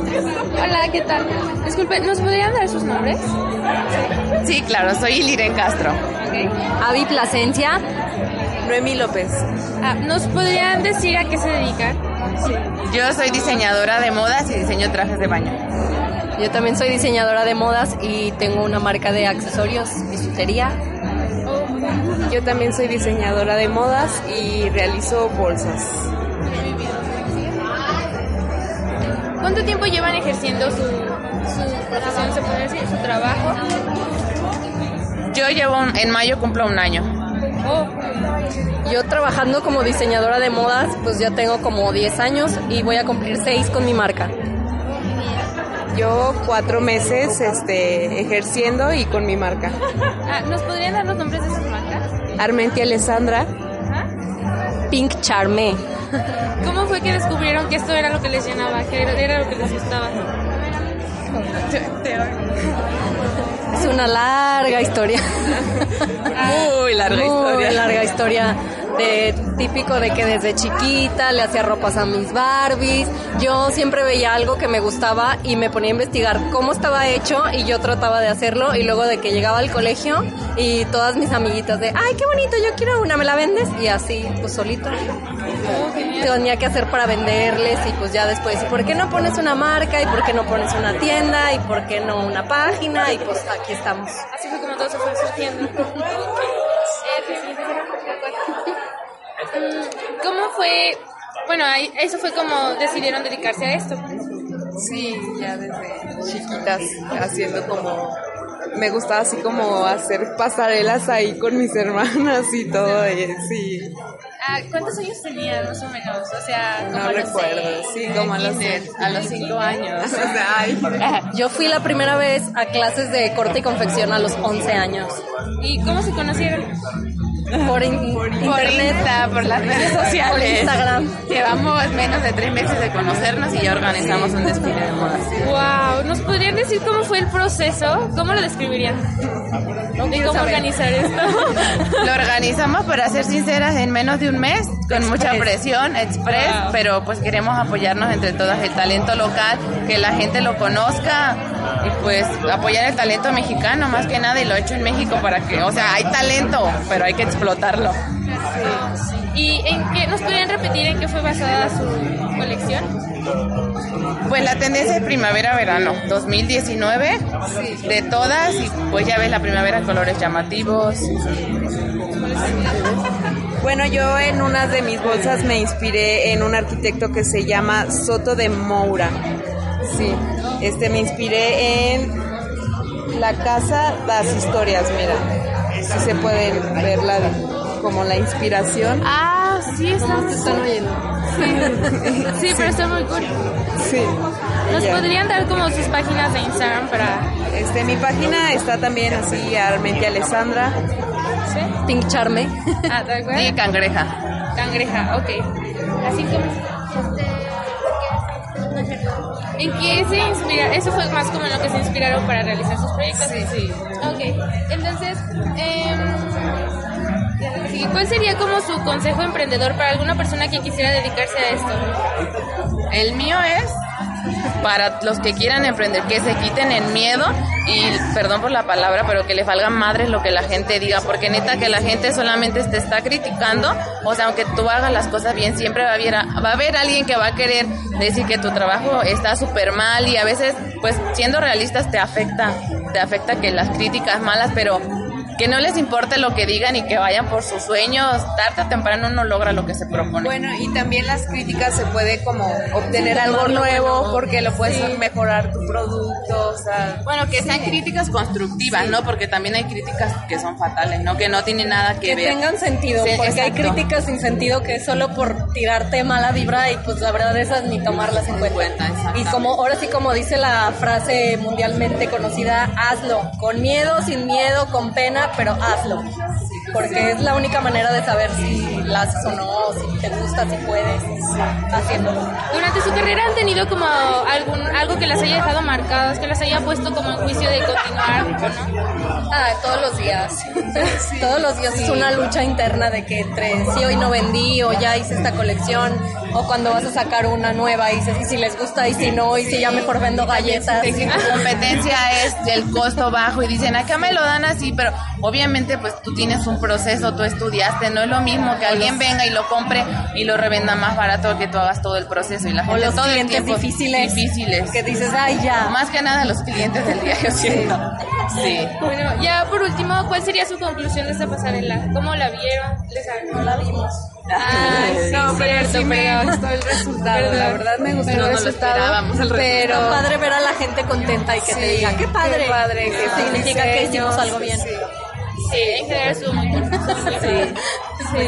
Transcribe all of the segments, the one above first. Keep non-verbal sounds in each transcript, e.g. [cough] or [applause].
Hola, ¿qué tal? Disculpe, ¿nos podrían dar sus nombres? Sí, claro, soy Iliren Castro. Avi Plasencia. Noemi López. Ah, ¿Nos podrían decir a qué se dedican? Yo soy diseñadora de modas y diseño trajes de baño. Yo también soy diseñadora de modas y tengo una marca de accesorios, bisutería. Yo también soy diseñadora de modas y realizo bolsas. ¿Cuánto tiempo llevan ejerciendo su, su profesión, se puede decir, su trabajo? Yo llevo, un- en mayo cumplo un año. Oh, Yo trabajando como diseñadora de modas, pues ya tengo como 10 años y voy a cumplir 6 con mi marca. Yo cuatro meses este, ejerciendo y con mi marca. ah, ¿Nos podrían dar los nombres de sus marcas? Armenti Alessandra. Pink Charmé. ¿Cómo fue que descubrieron que esto era lo que les llenaba, que era, lo que les gustaba? Es una larga historia. [laughs] Muy larga Muy historia. larga historia. De, típico de que desde chiquita le hacía ropas a mis Barbies. Yo siempre veía algo que me gustaba y me ponía a investigar cómo estaba hecho y yo trataba de hacerlo y luego de que llegaba al colegio y todas mis amiguitas de, ay, qué bonito, yo quiero una, ¿me la vendes? Y así, pues solito. Tenía que hacer para venderles y pues ya después, ¿y por qué no pones una marca? ¿Y por qué no pones una tienda? ¿Y por qué no una página? Y pues aquí estamos. Así fue como todo se fue surgiendo. Fue? Bueno, eso fue como decidieron dedicarse a esto. Sí, ya desde chiquitas haciendo como... Me gustaba así como hacer pasarelas ahí con mis hermanas y todo. y sí, Ah, ¿Cuántos años tenían más o menos? O sea, como no a los recuerdo. seis, Sí, como a los Kinder, a los cinco años. [laughs] O sea, ay, [laughs] Yo fui la primera vez a clases de corte y confección a los 11 años. ¿Y cómo se conocieron? Por, in- Por internet, Insta, por las redes sociales. por Instagram. Llevamos menos de tres meses de conocernos y ya organizamos un desfile de modas. Wow, ¿nos podrían decir cómo fue el proceso? ¿Cómo lo describirían? ¿De cómo organizar esto? [laughs] Lo organizamos, para ser sinceras, en menos de un mes, con mucha presión, express, Wow. pero pues queremos apoyarnos entre todas, el talento local, que la gente lo conozca y pues apoyar el talento mexicano más que nada y lo hecho en México para que, o sea, hay talento, pero hay que explotarlo. ¿Y en qué nos podrían repetir en qué fue basada su colección? Pues la tendencia es primavera-verano 2019, de todas, y pues ya ves la primavera, colores llamativos. Bueno, yo en una de mis bolsas me inspiré en un arquitecto que se llama Soto de Moura. Sí, este me inspiré en la casa das historias, mira. Si se puede ver la, como la inspiración. Ah, sí, está. ¿Cómo te están oyendo? [laughs] Sí, pero está muy cool. Sí. ¿Nos podrían dar como sus páginas de Instagram para... Este, mi página está también así, Armenti Alessandra. Pink Charme. Ah, ¿de acuerdo? Y cangreja. Cangreja, ok. Así como... ¿En qué se inspira? Eso fue más como en lo que se inspiraron para realizar sus proyectos. Sí, sí. Ok, entonces, em, sí, ¿cuál sería como su consejo emprendedor para alguna persona que quisiera dedicarse a esto? El mío es para los que quieran emprender, que se quiten el miedo y, perdón por la palabra, pero que le valgan madres lo que la gente diga, porque neta que la gente solamente te está criticando, o sea, aunque tú hagas las cosas bien, siempre va a haber, va a haber alguien que va a querer decir que tu trabajo está súper mal y a veces, pues, siendo realistas te afecta, te afecta que las críticas malas, pero que no les importe lo que digan y que vayan por sus sueños. Tarde o temprano uno logra lo que se propone. Bueno, y también las críticas se puede como obtener algo nuevo porque lo puedes mejorar tu producto, o sea, Bueno, que sean críticas constructivas, ¿no? Porque también hay críticas que son fatales, ¿no? Que no tienen nada que, que ver. tengan sentido, porque hay críticas sin sentido que es solo por tirarte mala vibra y pues la verdad esas ni tomarlas en cuenta. y como ahora sí como dice la frase mundialmente conocida, hazlo, con miedo, sin miedo, con pena, pero hazlo. Porque es la única manera de saber si la haces o no, si te gusta, si puedes, haciéndolo. Durante su carrera han tenido como algún algo que las haya dejado marcadas, que las haya puesto como en juicio de continuar o no. Ah, todos los días. [laughs] Todos los días es una lucha interna de que entre sí hoy no vendí o ya hice esta colección o cuando vas a sacar una nueva y dices y si les gusta y si no y si ya mejor vendo galletas. tu competencia es del costo bajo y dicen acá me lo dan así, pero obviamente pues tú tienes un proceso, tú estudiaste, no es lo mismo que alguien venga y lo compre y lo revenda más barato que tú hagas todo el proceso y la O gente los todo el clientes tiempo difíciles, difíciles. que dices, ay ya. Más que nada los clientes del día, yo siento. Sí. Bueno, ya por último, ¿cuál sería su conclusión de esta pasarela? ¿Cómo la vieron? ¿Les No la vimos. Ay, [laughs] sí, no, pero cierto, sí me perdón. gustó el resultado, la verdad me gustó Pero el no lo resultado, esperábamos, el pero Está padre ver a la gente contenta y que te Sí, diga, qué padre. qué padre, que Eso significa que hicimos diseños, algo bien. Sí. En general estuvo muy bueno. Sí.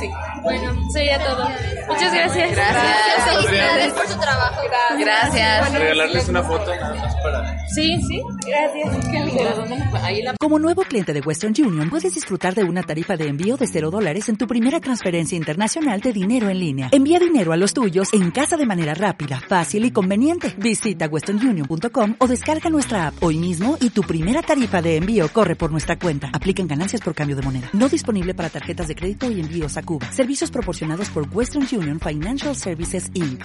Sí. Bueno, sería todo. Muchas gracias. Gracias. Felicidades por su trabajo. Gracias. regalarles una foto nada más para Sí, sí. Gracias. Qué lindo. Ahí la Como nuevo cliente de Western Union, puedes disfrutar de una tarifa de envío de 0 dólares en tu primera transferencia internacional de dinero en línea. Envía dinero a los tuyos en casa de manera rápida, fácil y conveniente. Visita westernunion.com o descarga nuestra app hoy mismo y tu primera tarifa de envío corre por nuestra cuenta. Aplican ganancias por cambio de moneda. No disponible para tarjetas de crédito y envíos a Cuba. Servicios proporcionados por Western Union Financial Services Inc.